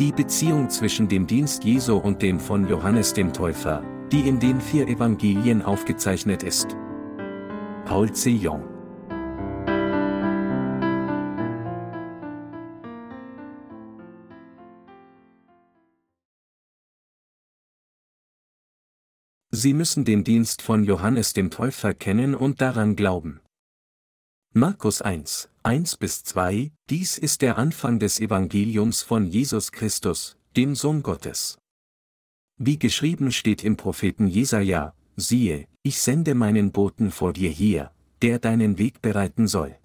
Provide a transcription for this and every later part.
Die Beziehung zwischen dem Dienst Jesu und dem von Johannes dem Täufer, die in den vier Evangelien aufgezeichnet ist. Paul C. Jong Sie müssen den Dienst von Johannes dem Täufer kennen und daran glauben. Markus 1, 1 bis 2, dies ist der Anfang des Evangeliums von Jesus Christus, dem Sohn Gottes. Wie geschrieben steht im Propheten Jesaja, siehe, ich sende meinen Boten vor dir hier, der deinen Weg bereiten soll.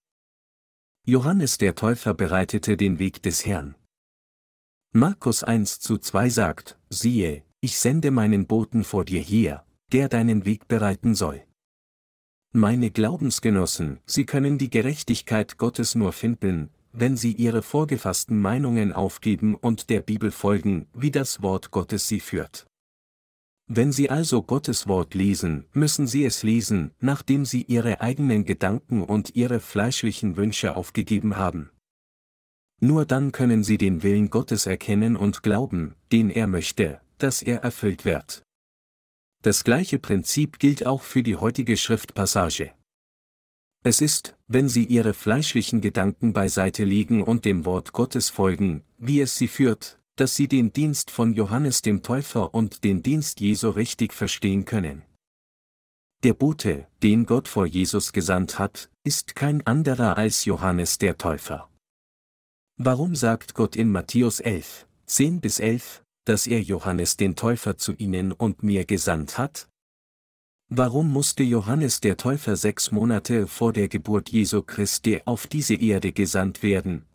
Johannes der Täufer bereitete den Weg des Herrn. Markus 1 zu 2 sagt, siehe, ich sende meinen Boten vor dir her, der deinen Weg bereiten soll. Meine Glaubensgenossen, Sie können die Gerechtigkeit Gottes nur finden, wenn Sie Ihre vorgefassten Meinungen aufgeben und der Bibel folgen, wie das Wort Gottes Sie führt. Wenn Sie also Gottes Wort lesen, müssen Sie es lesen, nachdem Sie Ihre eigenen Gedanken und Ihre fleischlichen Wünsche aufgegeben haben. Nur dann können Sie den Willen Gottes erkennen und glauben, den er möchte, dass er erfüllt wird. Das gleiche Prinzip gilt auch für die heutige Schriftpassage. Es ist, wenn Sie Ihre fleischlichen Gedanken beiseite legen und dem Wort Gottes folgen, wie es Sie führt, dass Sie den Dienst von Johannes dem Täufer und den Dienst Jesu richtig verstehen können. Der Bote, den Gott vor Jesus gesandt hat, ist kein anderer als Johannes der Täufer. Warum sagt Gott in Matthäus 11, 10 bis 11, dass er Johannes den Täufer zu ihnen und mir gesandt hat? Warum musste Johannes der Täufer sechs Monate vor der Geburt Jesu Christi auf diese Erde gesandt werden?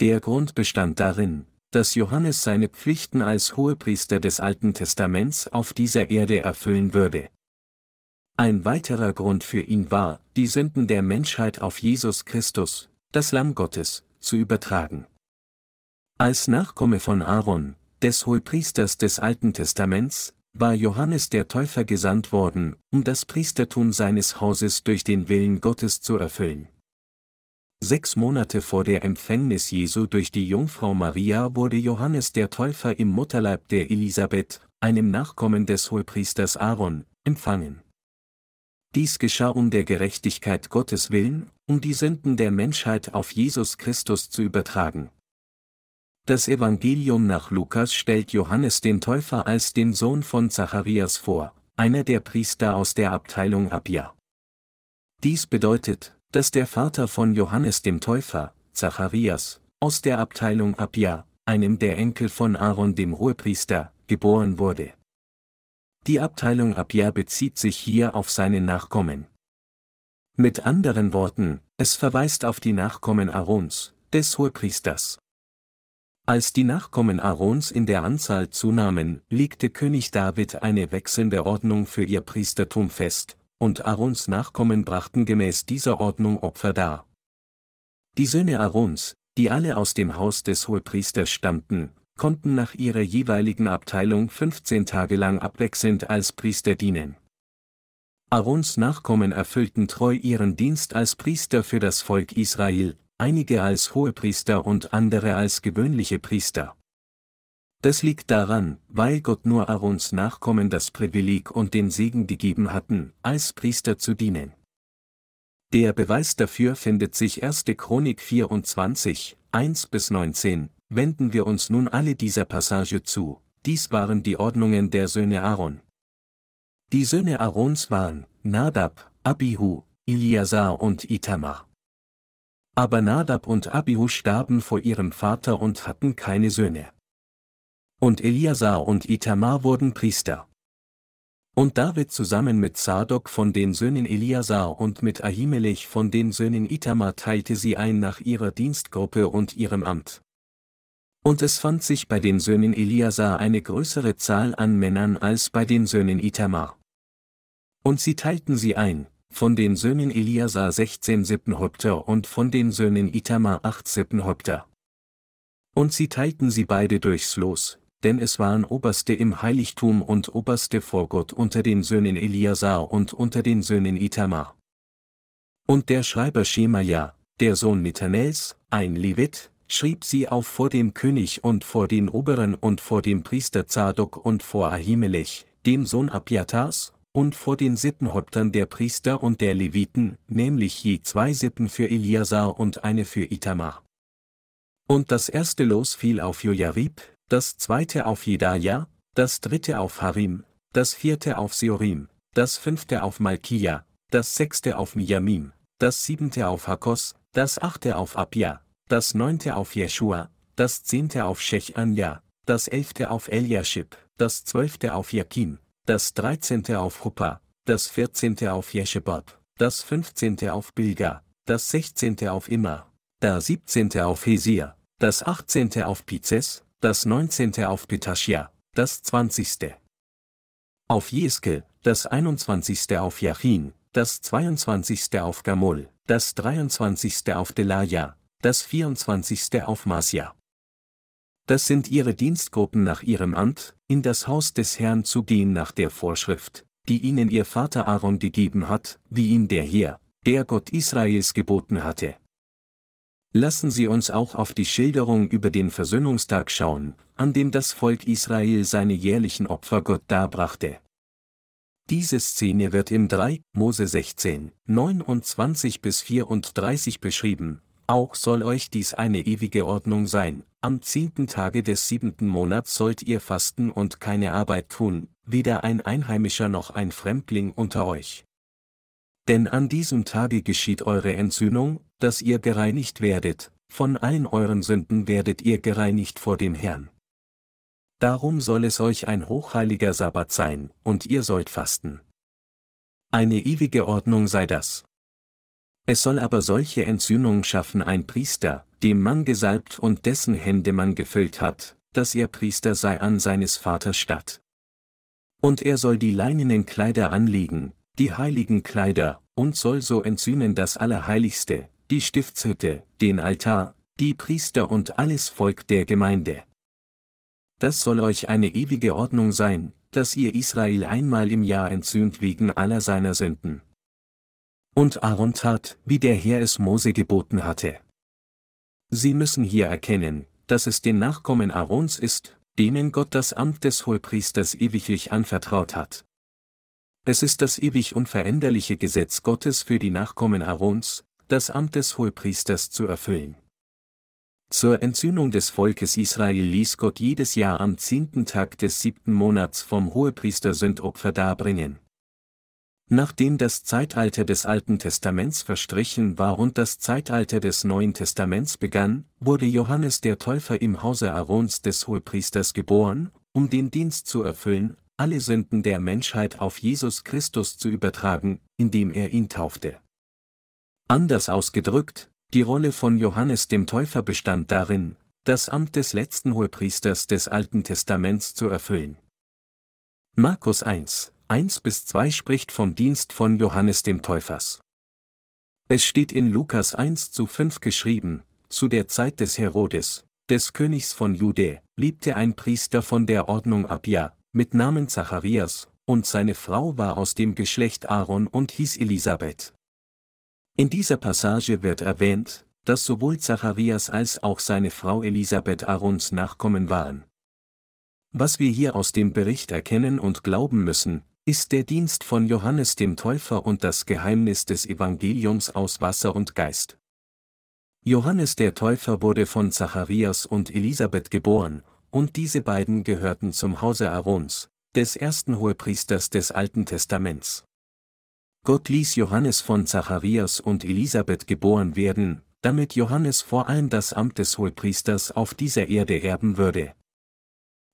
Der Grund bestand darin, dass Johannes seine Pflichten als Hohepriester des Alten Testaments auf dieser Erde erfüllen würde. Ein weiterer Grund für ihn war, die Sünden der Menschheit auf Jesus Christus, das Lamm Gottes, zu übertragen. Als Nachkomme von Aaron, des Hohepriesters des Alten Testaments, war Johannes der Täufer gesandt worden, um das Priestertum seines Hauses durch den Willen Gottes zu erfüllen. Sechs Monate vor der Empfängnis Jesu durch die Jungfrau Maria wurde Johannes der Täufer im Mutterleib der Elisabeth, einem Nachkommen des Hohepriesters Aaron, empfangen. Dies geschah um der Gerechtigkeit Gottes willen, um die Sünden der Menschheit auf Jesus Christus zu übertragen. Das Evangelium nach Lukas stellt Johannes den Täufer als den Sohn von Zacharias vor, einer der Priester aus der Abteilung Abia. Dies bedeutet, dass der Vater von Johannes dem Täufer, Zacharias, aus der Abteilung Abia, einem der Enkel von Aaron dem Hohepriester, geboren wurde. Die Abteilung Abia bezieht sich hier auf seine Nachkommen. Mit anderen Worten, es verweist auf die Nachkommen Aarons, des Hohepriesters. Als die Nachkommen Aarons in der Anzahl zunahmen, legte König David eine wechselnde Ordnung für ihr Priestertum fest, und Aarons Nachkommen brachten gemäß dieser Ordnung Opfer dar. Die Söhne Aarons, die alle aus dem Haus des Hohepriesters stammten, konnten nach ihrer jeweiligen Abteilung 15 Tage lang abwechselnd als Priester dienen. Aarons Nachkommen erfüllten treu ihren Dienst als Priester für das Volk Israel, einige als Hohepriester und andere als gewöhnliche Priester. Das liegt daran, weil Gott nur Aarons Nachkommen das Privileg und den Segen gegeben hatten, als Priester zu dienen. Der Beweis dafür findet sich 1. Chronik 24, 1 bis 19, wenden wir uns nun alle dieser Passage zu, dies waren die Ordnungen der Söhne Aaron. Die Söhne Aarons waren, Nadab, Abihu, Iliasar und Itamar. Aber Nadab und Abihu starben vor ihrem Vater und hatten keine Söhne. Und Eliasar und Itamar wurden Priester. Und David zusammen mit Sadok von den Söhnen Eliasar und mit Ahimelech von den Söhnen Itamar teilte sie ein nach ihrer Dienstgruppe und ihrem Amt. Und es fand sich bei den Söhnen Eliasar eine größere Zahl an Männern als bei den Söhnen Itamar. Und sie teilten sie ein, von den Söhnen Eliasar 16 Sippenhäupter und von den Söhnen Itamar 8 Sippenhäupter. Und sie teilten sie beide durchs Los, denn es waren Oberste im Heiligtum und Oberste vor Gott unter den Söhnen Eliasar und unter den Söhnen Itamar. Und der Schreiber Schemaja, der Sohn Mitanels, ein Levit, schrieb sie auf vor dem König und vor den Oberen und vor dem Priester Zadok und vor Ahimelech, dem Sohn Abiatars, und vor den Sippenhäuptern der Priester und der Leviten, nämlich je zwei Sippen für Eliasar und eine für Itamar. Und das erste Los fiel auf Jojarib, das zweite auf Jedaja, das dritte auf Harim, das vierte auf Seorim, das fünfte auf Malkia, das sechste auf Miyamim, das siebente auf Hakos, das achte auf Abia, das neunte auf Jeschua, das zehnte auf Shechanja, das elfte auf Eliashib, das zwölfte auf Jakim, das dreizehnte auf Huppa, das vierzehnte auf Jeschebab, das fünfzehnte auf Bilga, das sechzehnte auf Immer, das siebzehnte auf Hesia, das achtzehnte auf Pizes, das neunzehnte auf Petashia, das zwanzigste auf Jeske, das einundzwanzigste auf Jachin, das zweiundzwanzigste auf Gamul, das dreiundzwanzigste auf Delaja, das vierundzwanzigste auf Masja. Das sind ihre Dienstgruppen nach ihrem Amt, in das Haus des Herrn zu gehen nach der Vorschrift, die ihnen ihr Vater Aaron gegeben hat, wie ihm der Herr, der Gott Israels geboten hatte. Lassen Sie uns auch auf die Schilderung über den Versöhnungstag schauen, an dem das Volk Israel seine jährlichen Opfer Gott darbrachte. Diese Szene wird im 3, Mose 16, 29 bis 34 beschrieben, auch soll euch dies eine ewige Ordnung sein, am zehnten Tage des siebenten Monats sollt ihr fasten und keine Arbeit tun, weder ein Einheimischer noch ein Fremdling unter euch. Denn an diesem Tage geschieht eure Entsühnung, dass ihr gereinigt werdet, von allen euren Sünden werdet ihr gereinigt vor dem Herrn. Darum soll es euch ein hochheiliger Sabbat sein, und ihr sollt fasten. Eine ewige Ordnung sei das. Es soll aber solche Entsühnung schaffen ein Priester, dem man gesalbt und dessen Hände man gefüllt hat, dass er Priester sei an seines Vaters statt. Und er soll die leinenen Kleider anlegen, die heiligen Kleider, und soll so entsühnen das Allerheiligste, die Stiftshütte, den Altar, die Priester und alles Volk der Gemeinde. Das soll euch eine ewige Ordnung sein, dass ihr Israel einmal im Jahr entzünd wegen aller seiner Sünden. Und Aaron tat, wie der Herr es Mose geboten hatte. Sie müssen hier erkennen, dass es den Nachkommen Aarons ist, denen Gott das Amt des Hohepriesters ewiglich anvertraut hat. Es ist das ewig unveränderliche Gesetz Gottes für die Nachkommen Aarons, das Amt des Hohepriesters zu erfüllen. Zur Entzündung des Volkes Israel ließ Gott jedes Jahr am zehnten Tag des siebten Monats vom Hohepriester Sündopfer darbringen. Nachdem das Zeitalter des Alten Testaments verstrichen war und das Zeitalter des Neuen Testaments begann, wurde Johannes der Täufer im Hause Aarons des Hohepriesters geboren, um den Dienst zu erfüllen, alle Sünden der Menschheit auf Jesus Christus zu übertragen, indem er ihn taufte. Anders ausgedrückt, die Rolle von Johannes dem Täufer bestand darin, das Amt des letzten Hohepriesters des Alten Testaments zu erfüllen. Markus 1, 1 bis 2 spricht vom Dienst von Johannes dem Täufers. Es steht in Lukas 1 zu 5 geschrieben, zu der Zeit des Herodes, des Königs von Jude, liebte ein Priester von der Ordnung Abia, mit Namen Zacharias, und seine Frau war aus dem Geschlecht Aaron und hieß Elisabeth. In dieser Passage wird erwähnt, dass sowohl Zacharias als auch seine Frau Elisabeth Aarons Nachkommen waren. Was wir hier aus dem Bericht erkennen und glauben müssen, ist der Dienst von Johannes dem Täufer und das Geheimnis des Evangeliums aus Wasser und Geist. Johannes der Täufer wurde von Zacharias und Elisabeth geboren, und diese beiden gehörten zum Hause Aarons, des ersten Hohepriesters des Alten Testaments. Gott ließ Johannes von Zacharias und Elisabeth geboren werden, damit Johannes vor allem das Amt des Hohepriesters auf dieser Erde erben würde.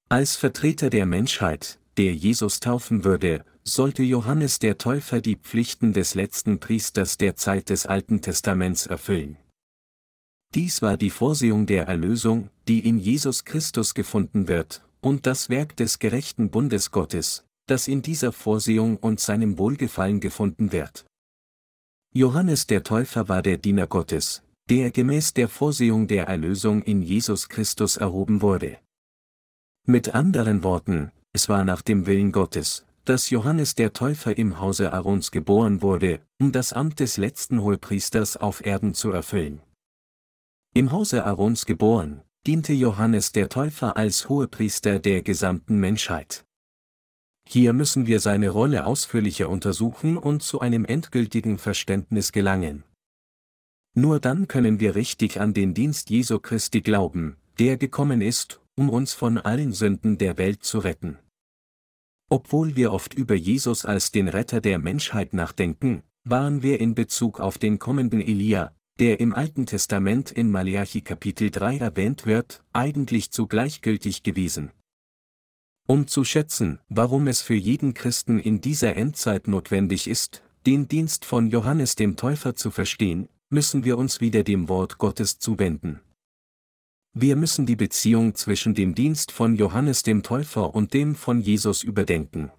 Als Vertreter der Menschheit, der Jesus taufen würde, sollte Johannes der Täufer die Pflichten des letzten Priesters der Zeit des Alten Testaments erfüllen. Dies war die Vorsehung der Erlösung, die in Jesus Christus gefunden wird, und das Werk des gerechten Bundes Gottes, das in dieser Vorsehung und seinem Wohlgefallen gefunden wird. Johannes der Täufer war der Diener Gottes, der gemäß der Vorsehung der Erlösung in Jesus Christus erhoben wurde. Mit anderen Worten, es war nach dem Willen Gottes, dass Johannes der Täufer im Hause Aarons geboren wurde, um das Amt des letzten Hohepriesters auf Erden zu erfüllen. Im Hause Aarons geboren, diente Johannes der Täufer als Hohepriester der gesamten Menschheit. Hier müssen wir seine Rolle ausführlicher untersuchen und zu einem endgültigen Verständnis gelangen. Nur dann können wir richtig an den Dienst Jesu Christi glauben, der gekommen ist, um uns von allen Sünden der Welt zu retten. Obwohl wir oft über Jesus als den Retter der Menschheit nachdenken, waren wir in Bezug auf den kommenden Elia, der im Alten Testament in Malachi Kapitel 3 erwähnt wird, eigentlich zu gleichgültig gewesen. Um zu schätzen, warum es für jeden Christen in dieser Endzeit notwendig ist, den Dienst von Johannes dem Täufer zu verstehen, müssen wir uns wieder dem Wort Gottes zuwenden. Wir müssen die Beziehung zwischen dem Dienst von Johannes dem Täufer und dem von Jesus überdenken.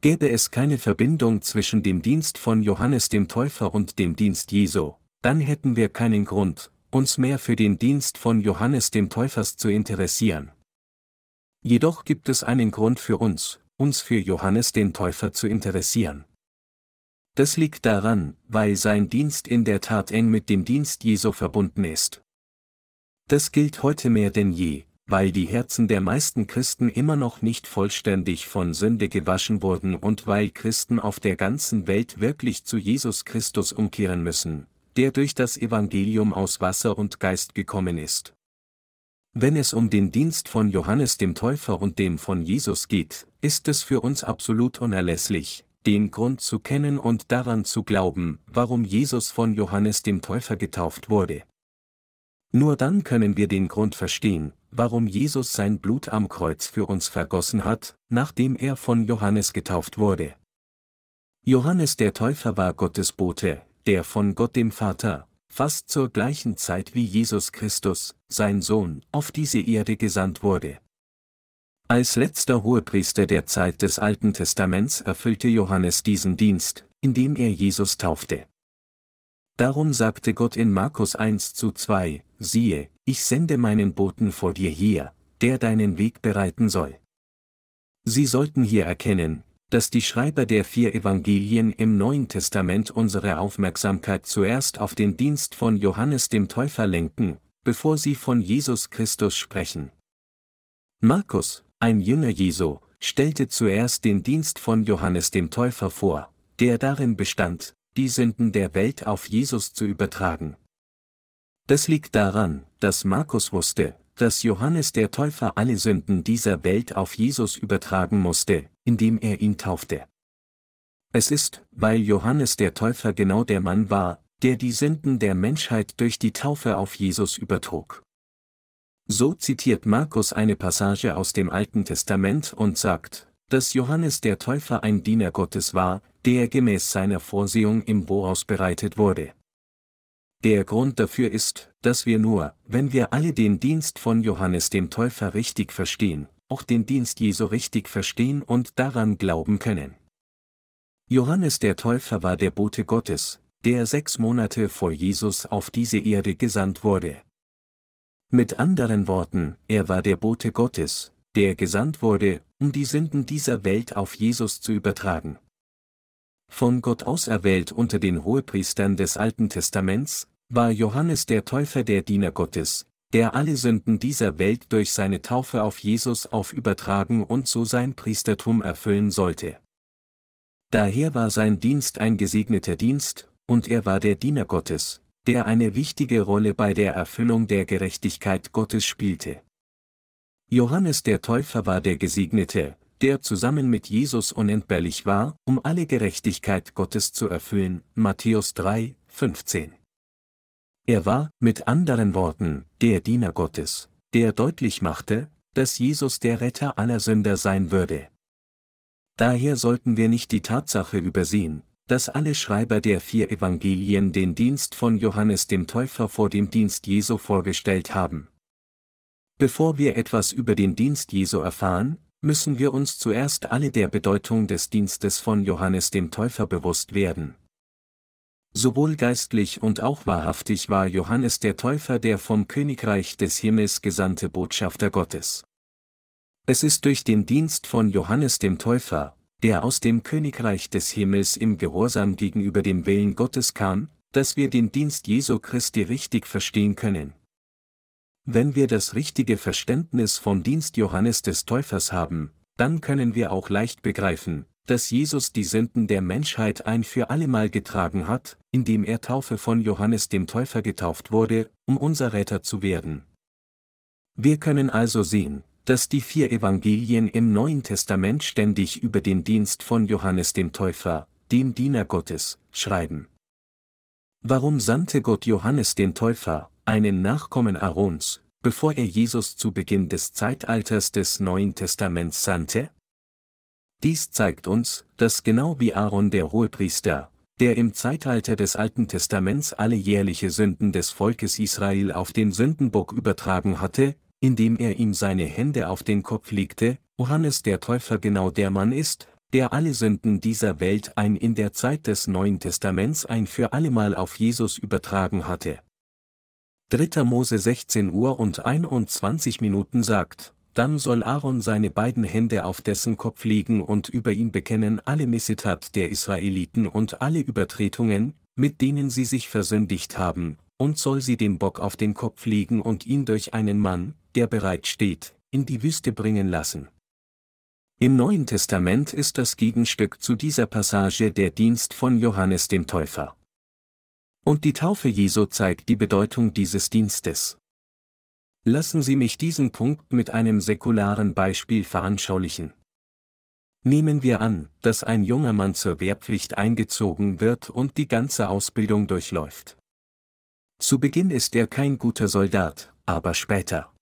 Gäbe es keine Verbindung zwischen dem Dienst von Johannes dem Täufer und dem Dienst Jesu, dann hätten wir keinen Grund, uns mehr für den Dienst von Johannes dem Täufers zu interessieren. Jedoch gibt es einen Grund für uns, uns für Johannes den Täufer zu interessieren. Das liegt daran, weil sein Dienst in der Tat eng mit dem Dienst Jesu verbunden ist. Das gilt heute mehr denn je, weil die Herzen der meisten Christen immer noch nicht vollständig von Sünde gewaschen wurden und weil Christen auf der ganzen Welt wirklich zu Jesus Christus umkehren müssen, der durch das Evangelium aus Wasser und Geist gekommen ist. Wenn es um den Dienst von Johannes dem Täufer und dem von Jesus geht, ist es für uns absolut unerlässlich, den Grund zu kennen und daran zu glauben, warum Jesus von Johannes dem Täufer getauft wurde. Nur dann können wir den Grund verstehen, warum Jesus sein Blut am Kreuz für uns vergossen hat, nachdem er von Johannes getauft wurde. Johannes der Täufer war Gottes Bote, der von Gott dem Vater, fast zur gleichen Zeit wie Jesus Christus, sein Sohn, auf diese Erde gesandt wurde. Als letzter Hohepriester der Zeit des Alten Testaments erfüllte Johannes diesen Dienst, indem er Jesus taufte. Darum sagte Gott in Markus 1 zu 2, siehe, ich sende meinen Boten vor dir her, der deinen Weg bereiten soll. Sie sollten hier erkennen, dass die Schreiber der vier Evangelien im Neuen Testament unsere Aufmerksamkeit zuerst auf den Dienst von Johannes dem Täufer lenken, bevor sie von Jesus Christus sprechen. Markus, ein Jünger Jesu, stellte zuerst den Dienst von Johannes dem Täufer vor, der darin bestand, die Sünden der Welt auf Jesus zu übertragen. Das liegt daran, dass Markus wusste, dass Johannes der Täufer alle Sünden dieser Welt auf Jesus übertragen musste, indem er ihn taufte. Es ist, weil Johannes der Täufer genau der Mann war, der die Sünden der Menschheit durch die Taufe auf Jesus übertrug. So zitiert Markus eine Passage aus dem Alten Testament und sagt, dass Johannes der Täufer ein Diener Gottes war, der gemäß seiner Vorsehung im Voraus bereitet wurde. Der Grund dafür ist, dass wir nur, wenn wir alle den Dienst von Johannes dem Täufer richtig verstehen, auch den Dienst Jesu richtig verstehen und daran glauben können. Johannes der Täufer war der Bote Gottes, der sechs Monate vor Jesus auf diese Erde gesandt wurde. Mit anderen Worten, er war der Bote Gottes, der gesandt wurde, um die Sünden dieser Welt auf Jesus zu übertragen. Von Gott auserwählt unter den Hohepriestern des Alten Testaments, war Johannes der Täufer der Diener Gottes, der alle Sünden dieser Welt durch seine Taufe auf Jesus aufübertragen und so sein Priestertum erfüllen sollte. Daher war sein Dienst ein gesegneter Dienst, und er war der Diener Gottes, der eine wichtige Rolle bei der Erfüllung der Gerechtigkeit Gottes spielte. Johannes der Täufer war der Gesegnete, der zusammen mit Jesus unentbehrlich war, um alle Gerechtigkeit Gottes zu erfüllen. Matthäus 3, 15. Er war, mit anderen Worten, der Diener Gottes, der deutlich machte, dass Jesus der Retter aller Sünder sein würde. Daher sollten wir nicht die Tatsache übersehen, dass alle Schreiber der vier Evangelien den Dienst von Johannes dem Täufer vor dem Dienst Jesu vorgestellt haben. Bevor wir etwas über den Dienst Jesu erfahren, müssen wir uns zuerst alle der Bedeutung des Dienstes von Johannes dem Täufer bewusst werden. Sowohl geistlich und auch wahrhaftig war Johannes der Täufer der vom Königreich des Himmels gesandte Botschafter Gottes. Es ist durch den Dienst von Johannes dem Täufer, der aus dem Königreich des Himmels im Gehorsam gegenüber dem Willen Gottes kam, dass wir den Dienst Jesu Christi richtig verstehen können. Wenn wir das richtige Verständnis vom Dienst Johannes des Täufers haben, dann können wir auch leicht begreifen, dass Jesus die Sünden der Menschheit ein für allemal getragen hat, indem er Taufe von Johannes dem Täufer getauft wurde, um unser Retter zu werden. Wir können also sehen, dass die vier Evangelien im Neuen Testament ständig über den Dienst von Johannes dem Täufer, dem Diener Gottes, schreiben. Warum sandte Gott Johannes den Täufer, einen Nachkommen Aarons, bevor er Jesus zu Beginn des Zeitalters des Neuen Testaments sandte? Dies zeigt uns, dass genau wie Aaron der Hohepriester, der im Zeitalter des Alten Testaments alle jährliche Sünden des Volkes Israel auf den Sündenbock übertragen hatte, indem er ihm seine Hände auf den Kopf legte, Johannes der Täufer genau der Mann ist, der alle Sünden dieser Welt ein in der Zeit des Neuen Testaments ein für allemal auf Jesus übertragen hatte. 3. Mose 16 Uhr und 21 Minuten sagt, dann soll Aaron seine beiden Hände auf dessen Kopf legen und über ihn bekennen alle Missetat der Israeliten und alle Übertretungen, mit denen sie sich versündigt haben, und soll sie den Bock auf den Kopf legen und ihn durch einen Mann, der bereit steht, in die Wüste bringen lassen. Im Neuen Testament ist das Gegenstück zu dieser Passage der Dienst von Johannes dem Täufer. Und die Taufe Jesu zeigt die Bedeutung dieses Dienstes. Lassen Sie mich diesen Punkt mit einem säkularen Beispiel veranschaulichen. Nehmen wir an, dass ein junger Mann zur Wehrpflicht eingezogen wird und die ganze Ausbildung durchläuft. Zu Beginn ist er kein guter Soldat, aber später.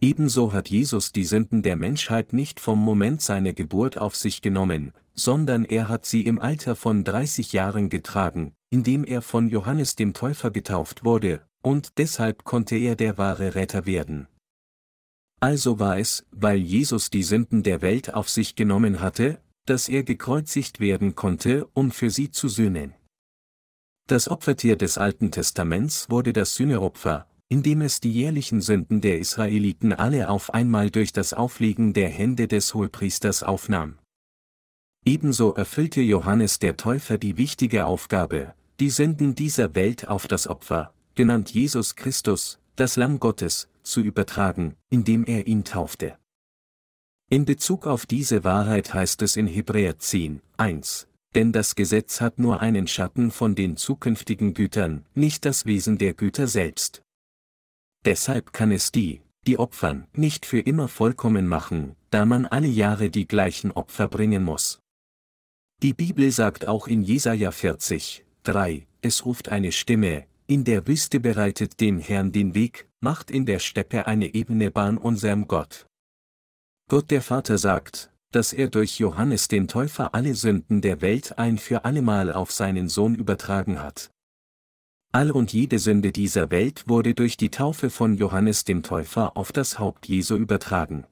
Ebenso hat Jesus die Sünden der Menschheit nicht vom Moment seiner Geburt auf sich genommen, sondern er hat sie im Alter von 30 Jahren getragen, indem er von Johannes dem Täufer getauft wurde, und deshalb konnte er der wahre Retter werden. Also war es, weil Jesus die Sünden der Welt auf sich genommen hatte, dass er gekreuzigt werden konnte, um für sie zu sühnen. Das Opfertier des Alten Testaments wurde das Sühneopfer, indem es die jährlichen Sünden der Israeliten alle auf einmal durch das Auflegen der Hände des Hohepriesters aufnahm. Ebenso erfüllte Johannes der Täufer die wichtige Aufgabe, die Sünden dieser Welt auf das Opfer, genannt Jesus Christus, das Lamm Gottes, zu übertragen, indem er ihn taufte. In Bezug auf diese Wahrheit heißt es in Hebräer 10, 1, denn das Gesetz hat nur einen Schatten von den zukünftigen Gütern, nicht das Wesen der Güter selbst. Deshalb kann es die, die opfern, nicht für immer vollkommen machen, da man alle Jahre die gleichen Opfer bringen muss. Die Bibel sagt auch in Jesaja 40, 3, es ruft eine Stimme, in der Wüste bereitet dem Herrn den Weg, macht in der Steppe eine ebene Bahn unserem Gott. Gott der Vater sagt, dass er durch Johannes den Täufer alle Sünden der Welt ein für allemal auf seinen Sohn übertragen hat. All und jede Sünde dieser Welt wurde durch die Taufe von Johannes dem Täufer auf das Haupt Jesu übertragen.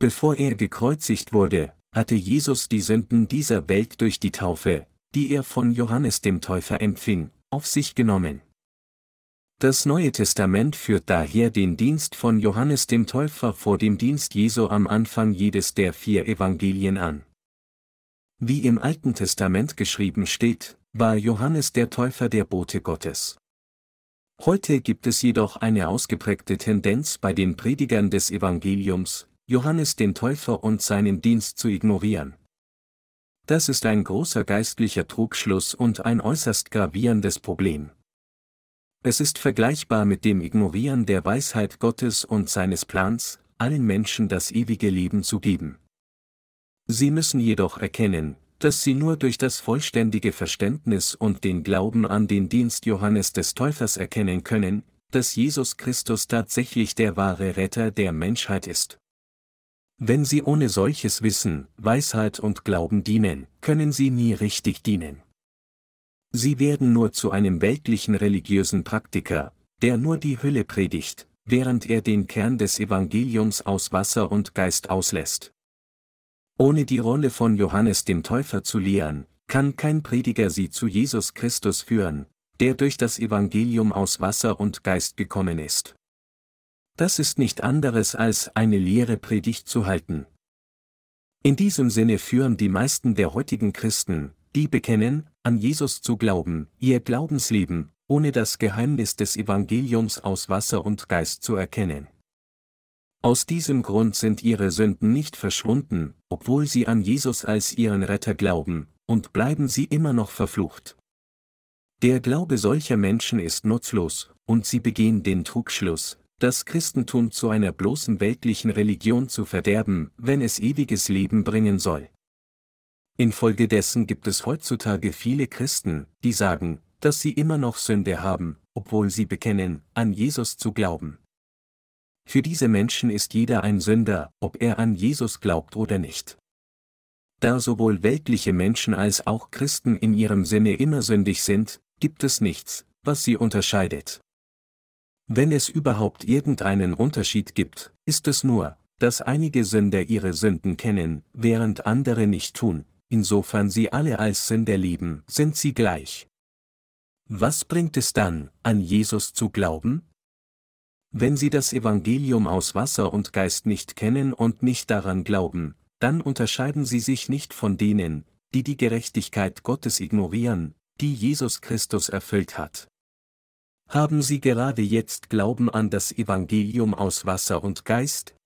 Bevor er gekreuzigt wurde, hatte Jesus die Sünden dieser Welt durch die Taufe, die er von Johannes dem Täufer empfing, auf sich genommen. Das Neue Testament führt daher den Dienst von Johannes dem Täufer vor dem Dienst Jesu am Anfang jedes der vier Evangelien an. Wie im Alten Testament geschrieben steht, war Johannes der Täufer der Bote Gottes. Heute gibt es jedoch eine ausgeprägte Tendenz bei den Predigern des Evangeliums, Johannes den Täufer und seinen Dienst zu ignorieren. Das ist ein großer geistlicher Trugschluss und ein äußerst gravierendes Problem. Es ist vergleichbar mit dem Ignorieren der Weisheit Gottes und seines Plans, allen Menschen das ewige Leben zu geben. Sie müssen jedoch erkennen, dass sie nur durch das vollständige Verständnis und den Glauben an den Dienst Johannes des Täufers erkennen können, dass Jesus Christus tatsächlich der wahre Retter der Menschheit ist. Wenn Sie ohne solches Wissen, Weisheit und Glauben dienen, können Sie nie richtig dienen. Sie werden nur zu einem weltlichen religiösen Praktiker, der nur die Hülle predigt, während er den Kern des Evangeliums aus Wasser und Geist auslässt. Ohne die Rolle von Johannes dem Täufer zu lehren, kann kein Prediger sie zu Jesus Christus führen, der durch das Evangelium aus Wasser und Geist gekommen ist. Das ist nicht anderes als eine leere Predigt zu halten. In diesem Sinne führen die meisten der heutigen Christen, die bekennen, an Jesus zu glauben, ihr Glaubensleben, ohne das Geheimnis des Evangeliums aus Wasser und Geist zu erkennen. Aus diesem Grund sind ihre Sünden nicht verschwunden, obwohl sie an Jesus als ihren Retter glauben, und bleiben sie immer noch verflucht. Der Glaube solcher Menschen ist nutzlos, und sie begehen den Trugschluss, das Christentum zu einer bloßen weltlichen Religion zu verderben, wenn es ewiges Leben bringen soll. Infolgedessen gibt es heutzutage viele Christen, die sagen, dass sie immer noch Sünde haben, obwohl sie bekennen, an Jesus zu glauben. Für diese Menschen ist jeder ein Sünder, ob er an Jesus glaubt oder nicht. Da sowohl weltliche Menschen als auch Christen in ihrem Sinne immer sündig sind, gibt es nichts, was sie unterscheidet. Wenn es überhaupt irgendeinen Unterschied gibt, ist es nur, dass einige Sünder ihre Sünden kennen, während andere nicht tun, insofern sie alle als Sünder lieben, sind sie gleich. Was bringt es dann, an Jesus zu glauben? Wenn Sie das Evangelium aus Wasser und Geist nicht kennen und nicht daran glauben, dann unterscheiden Sie sich nicht von denen, die die Gerechtigkeit Gottes ignorieren, die Jesus Christus erfüllt hat. Haben Sie gerade jetzt Glauben an das Evangelium aus Wasser und Geist?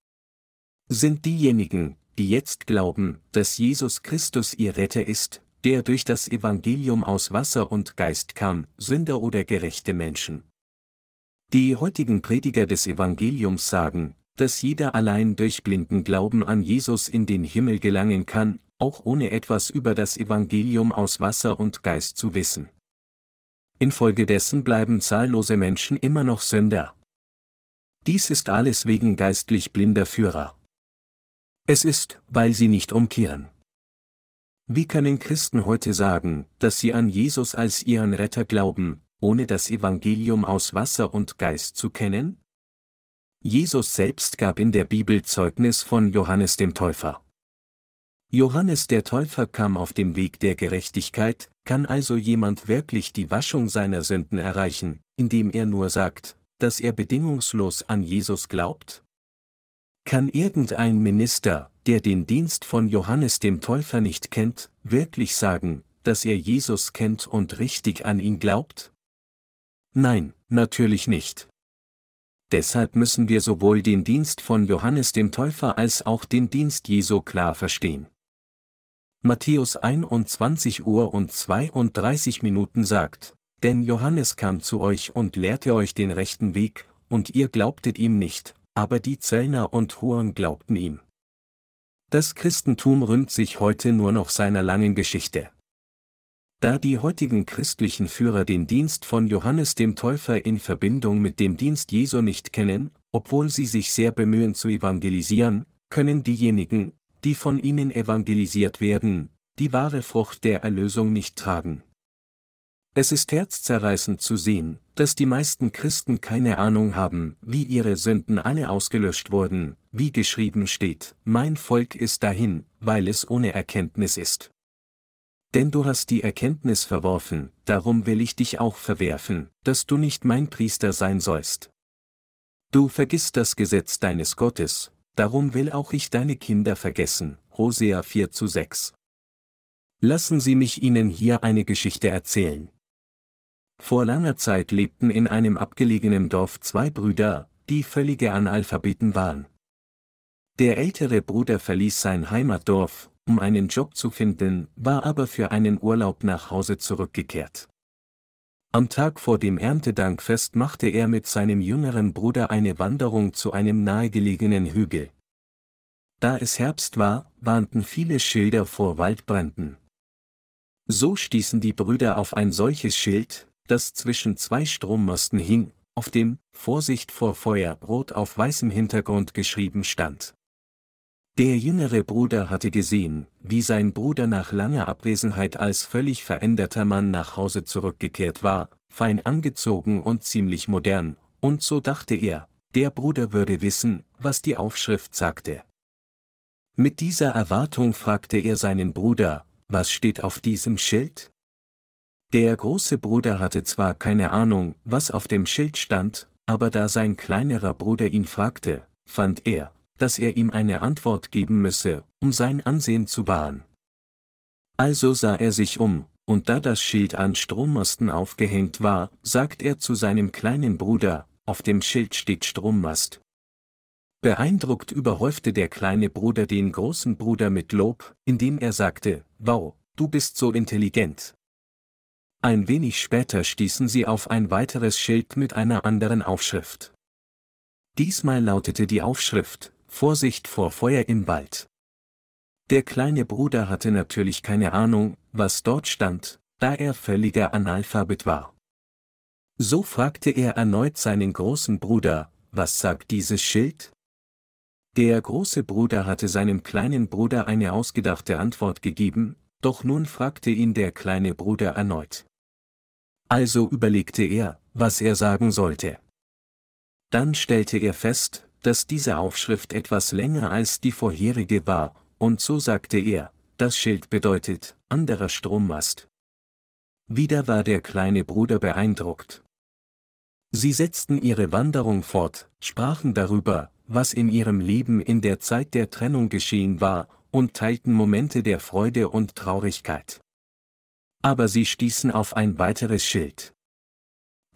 Sind diejenigen, die jetzt glauben, dass Jesus Christus ihr Retter ist, der durch das Evangelium aus Wasser und Geist kam, Sünder oder gerechte Menschen? Die heutigen Prediger des Evangeliums sagen, dass jeder allein durch blinden Glauben an Jesus in den Himmel gelangen kann, auch ohne etwas über das Evangelium aus Wasser und Geist zu wissen. Infolgedessen bleiben zahllose Menschen immer noch Sünder. Dies ist alles wegen geistlich blinder Führer. Es ist, weil sie nicht umkehren. Wie können Christen heute sagen, dass sie an Jesus als ihren Retter glauben, ohne das Evangelium aus Wasser und Geist zu kennen? Jesus selbst gab in der Bibel Zeugnis von Johannes dem Täufer. Johannes der Täufer kam auf dem Weg der Gerechtigkeit, kann also jemand wirklich die Waschung seiner Sünden erreichen, indem er nur sagt, dass er bedingungslos an Jesus glaubt? Kann irgendein Minister, der den Dienst von Johannes dem Täufer nicht kennt, wirklich sagen, dass er Jesus kennt und richtig an ihn glaubt? Nein, natürlich nicht. Deshalb müssen wir sowohl den Dienst von Johannes dem Täufer als auch den Dienst Jesu klar verstehen. Matthäus 21 Uhr und 32 Minuten sagt, denn Johannes kam zu euch und lehrte euch den rechten Weg, und ihr glaubtet ihm nicht, aber die Zöllner und Huren glaubten ihm. Das Christentum rühmt sich heute nur noch seiner langen Geschichte. Da die heutigen christlichen Führer den Dienst von Johannes dem Täufer in Verbindung mit dem Dienst Jesu nicht kennen, obwohl sie sich sehr bemühen zu evangelisieren, können diejenigen, die von ihnen evangelisiert werden, die wahre Frucht der Erlösung nicht tragen. Es ist herzzerreißend zu sehen, dass die meisten Christen keine Ahnung haben, wie ihre Sünden alle ausgelöscht wurden, wie geschrieben steht, mein Volk ist dahin, weil es ohne Erkenntnis ist. Denn du hast die Erkenntnis verworfen, darum will ich dich auch verwerfen, dass du nicht mein Priester sein sollst. Du vergisst das Gesetz deines Gottes, darum will auch ich deine Kinder vergessen. Hosea 4 zu 6. Lassen Sie mich Ihnen hier eine Geschichte erzählen. Vor langer Zeit lebten in einem abgelegenen Dorf zwei Brüder, die völlige Analphabeten waren. Der ältere Bruder verließ sein Heimatdorf, um einen Job zu finden, war aber für einen Urlaub nach Hause zurückgekehrt. Am Tag vor dem Erntedankfest machte er mit seinem jüngeren Bruder eine Wanderung zu einem nahegelegenen Hügel. Da es Herbst war, warnten viele Schilder vor Waldbränden. So stießen die Brüder auf ein solches Schild, das zwischen zwei Strommasten hing, auf dem Vorsicht vor Feuer rot auf weißem Hintergrund geschrieben stand. Der jüngere Bruder hatte gesehen, wie sein Bruder nach langer Abwesenheit als völlig veränderter Mann nach Hause zurückgekehrt war, fein angezogen und ziemlich modern, und so dachte er, der Bruder würde wissen, was die Aufschrift sagte. Mit dieser Erwartung fragte er seinen Bruder, was steht auf diesem Schild? Der große Bruder hatte zwar keine Ahnung, was auf dem Schild stand, aber da sein kleinerer Bruder ihn fragte, fand er, dass er ihm eine Antwort geben müsse, um sein Ansehen zu wahren. Also sah er sich um, und da das Schild an Strommasten aufgehängt war, sagt er zu seinem kleinen Bruder, auf dem Schild steht Strommast. Beeindruckt überhäufte der kleine Bruder den großen Bruder mit Lob, indem er sagte, Wow, du bist so intelligent. Ein wenig später stießen sie auf ein weiteres Schild mit einer anderen Aufschrift. Diesmal lautete die Aufschrift, Vorsicht vor Feuer im Wald. Der kleine Bruder hatte natürlich keine Ahnung, was dort stand, da er völliger Analphabet war. So fragte er erneut seinen großen Bruder, was sagt dieses Schild? Der große Bruder hatte seinem kleinen Bruder eine ausgedachte Antwort gegeben, doch nun fragte ihn der kleine Bruder erneut. Also überlegte er, was er sagen sollte. Dann stellte er fest, dass diese Aufschrift etwas länger als die vorherige war, und so sagte er, das Schild bedeutet, anderer Strommast. Wieder war der kleine Bruder beeindruckt. Sie setzten ihre Wanderung fort, sprachen darüber, was in ihrem Leben in der Zeit der Trennung geschehen war, und teilten Momente der Freude und Traurigkeit. Aber sie stießen auf ein weiteres Schild.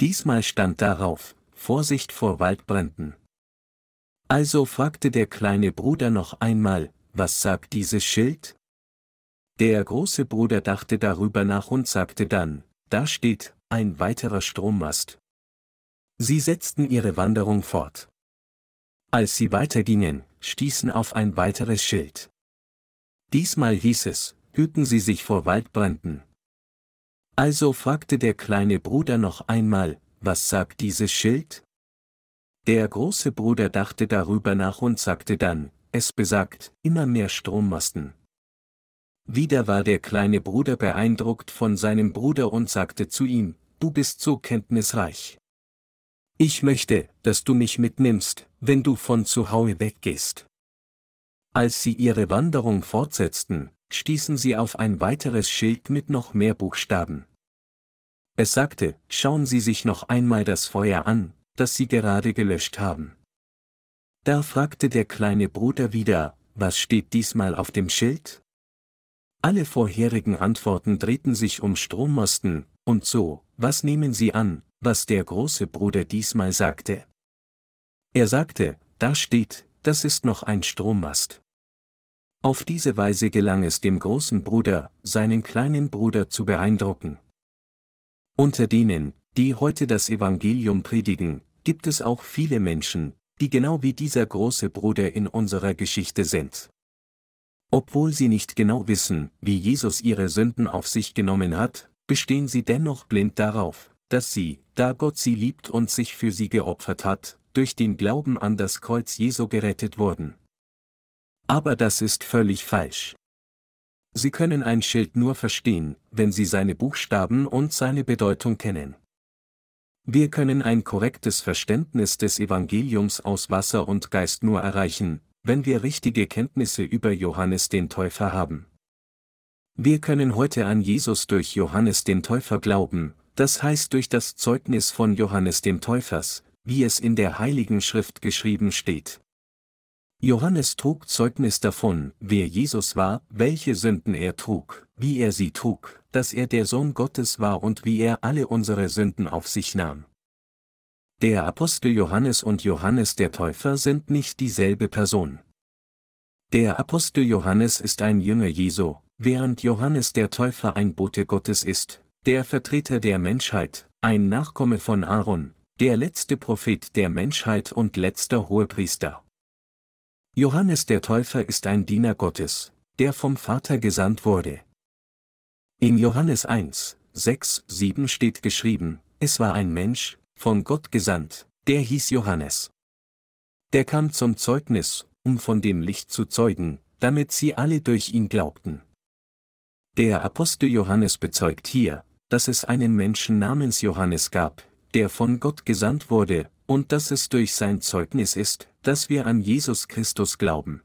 Diesmal stand darauf, Vorsicht vor Waldbränden. Also fragte der kleine Bruder noch einmal, was sagt dieses Schild? Der große Bruder dachte darüber nach und sagte dann, da steht, ein weiterer Strommast. Sie setzten ihre Wanderung fort. Als sie weitergingen, stießen auf ein weiteres Schild. Diesmal hieß es, hüten Sie sich vor Waldbränden. Also fragte der kleine Bruder noch einmal, was sagt dieses Schild? Der große Bruder dachte darüber nach und sagte dann, es besagt, immer mehr Strommasten. Wieder war der kleine Bruder beeindruckt von seinem Bruder und sagte zu ihm, du bist so kenntnisreich. Ich möchte, dass du mich mitnimmst, wenn du von zu Hause weggehst. Als sie ihre Wanderung fortsetzten, stießen sie auf ein weiteres Schild mit noch mehr Buchstaben. Es sagte, schauen Sie sich noch einmal das Feuer an, das Sie gerade gelöscht haben. Da fragte der kleine Bruder wieder, was steht diesmal auf dem Schild? Alle vorherigen Antworten drehten sich um Strommasten, und so, was nehmen Sie an, was der große Bruder diesmal sagte? Er sagte, da steht, das ist noch ein Strommast. Auf diese Weise gelang es dem großen Bruder, seinen kleinen Bruder zu beeindrucken. Unter denen, die heute das Evangelium predigen, gibt es auch viele Menschen, die genau wie dieser große Bruder in unserer Geschichte sind. Obwohl sie nicht genau wissen, wie Jesus ihre Sünden auf sich genommen hat, bestehen sie dennoch blind darauf, dass sie, da Gott sie liebt und sich für sie geopfert hat, durch den Glauben an das Kreuz Jesu gerettet wurden. Aber das ist völlig falsch. Sie können ein Schild nur verstehen, wenn Sie seine Buchstaben und seine Bedeutung kennen. Wir können ein korrektes Verständnis des Evangeliums aus Wasser und Geist nur erreichen, wenn wir richtige Kenntnisse über Johannes den Täufer haben. Wir können heute an Jesus durch Johannes den Täufer glauben, das heißt durch das Zeugnis von Johannes dem Täufers, wie es in der Heiligen Schrift geschrieben steht. Johannes trug Zeugnis davon, wer Jesus war, welche Sünden er trug, wie er sie trug, dass er der Sohn Gottes war und wie er alle unsere Sünden auf sich nahm. Der Apostel Johannes und Johannes der Täufer sind nicht dieselbe Person. Der Apostel Johannes ist ein Jünger Jesu, während Johannes der Täufer ein Bote Gottes ist, der Vertreter der Menschheit, ein Nachkomme von Aaron, der letzte Prophet der Menschheit und letzter Hohepriester. Johannes der Täufer ist ein Diener Gottes, der vom Vater gesandt wurde. In Johannes 1, 6, 7 steht geschrieben, es war ein Mensch, von Gott gesandt, der hieß Johannes. Der kam zum Zeugnis, um von dem Licht zu zeugen, damit sie alle durch ihn glaubten. Der Apostel Johannes bezeugt hier, dass es einen Menschen namens Johannes gab, der von Gott gesandt wurde, und dass es durch sein Zeugnis ist, dass wir an Jesus Christus glauben.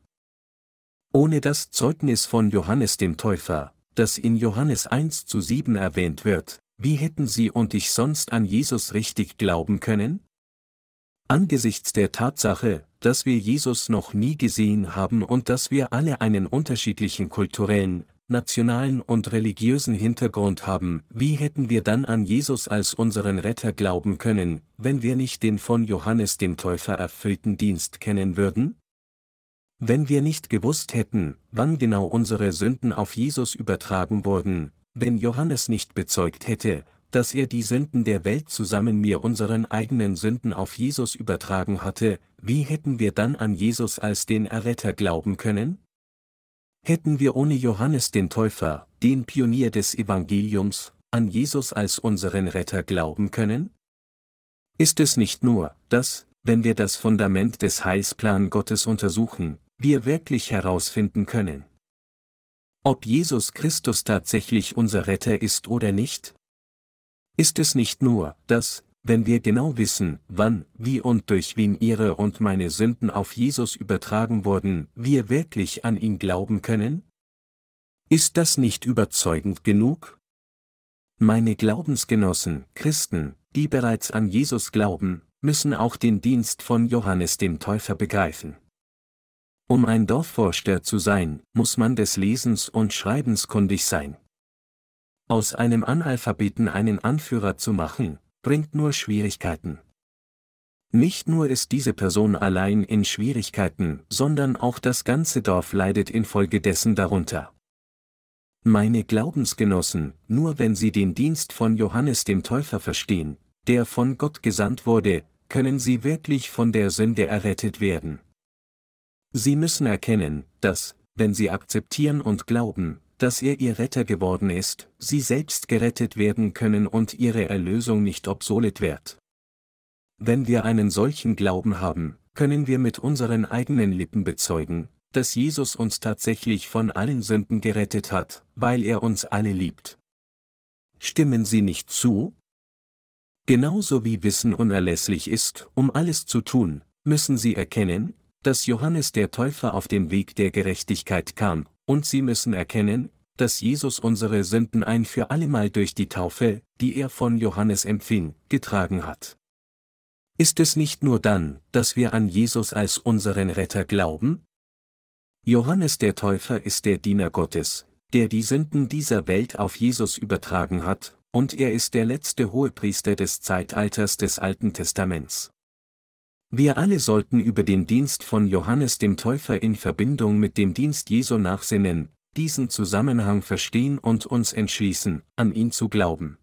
Ohne das Zeugnis von Johannes dem Täufer, das in Johannes 1 zu 7 erwähnt wird, wie hätten Sie und ich sonst an Jesus richtig glauben können? Angesichts der Tatsache, dass wir Jesus noch nie gesehen haben und dass wir alle einen unterschiedlichen kulturellen, nationalen und religiösen Hintergrund haben, wie hätten wir dann an Jesus als unseren Retter glauben können, wenn wir nicht den von Johannes dem Täufer erfüllten Dienst kennen würden? Wenn wir nicht gewusst hätten, wann genau unsere Sünden auf Jesus übertragen wurden, wenn Johannes nicht bezeugt hätte, dass er die Sünden der Welt zusammen mir unseren eigenen Sünden auf Jesus übertragen hatte, wie hätten wir dann an Jesus als den Erretter glauben können? Hätten wir ohne Johannes den Täufer, den Pionier des Evangeliums, an Jesus als unseren Retter glauben können? Ist es nicht nur, dass, wenn wir das Fundament des Heilsplan Gottes untersuchen, wir wirklich herausfinden können, ob Jesus Christus tatsächlich unser Retter ist oder nicht? Ist es nicht nur, dass, wenn wir genau wissen, wann, wie und durch wen ihre und meine Sünden auf Jesus übertragen wurden, wir wirklich an ihn glauben können? Ist das nicht überzeugend genug? Meine Glaubensgenossen, Christen, die bereits an Jesus glauben, müssen auch den Dienst von Johannes dem Täufer begreifen. Um ein Dorfvorsteher zu sein, muss man des Lesens und Schreibens kundig sein. Aus einem Analphabeten einen Anführer zu machen, bringt nur Schwierigkeiten. Nicht nur ist diese Person allein in Schwierigkeiten, sondern auch das ganze Dorf leidet infolgedessen darunter. Meine Glaubensgenossen, nur wenn sie den Dienst von Johannes dem Täufer verstehen, der von Gott gesandt wurde, können sie wirklich von der Sünde errettet werden. Sie müssen erkennen, dass, wenn sie akzeptieren und glauben, dass er ihr Retter geworden ist, sie selbst gerettet werden können und ihre Erlösung nicht obsolet wird. Wenn wir einen solchen Glauben haben, können wir mit unseren eigenen Lippen bezeugen, dass Jesus uns tatsächlich von allen Sünden gerettet hat, weil er uns alle liebt. Stimmen Sie nicht zu? Genauso wie Wissen unerlässlich ist, um alles zu tun, müssen Sie erkennen, dass Johannes der Täufer auf dem Weg der Gerechtigkeit kam, und sie müssen erkennen, dass Jesus unsere Sünden ein für allemal durch die Taufe, die er von Johannes empfing, getragen hat. Ist es nicht nur dann, dass wir an Jesus als unseren Retter glauben? Johannes der Täufer ist der Diener Gottes, der die Sünden dieser Welt auf Jesus übertragen hat, und er ist der letzte Hohepriester des Zeitalters des Alten Testaments. Wir alle sollten über den Dienst von Johannes dem Täufer in Verbindung mit dem Dienst Jesu nachsinnen, diesen Zusammenhang verstehen und uns entschließen, an ihn zu glauben.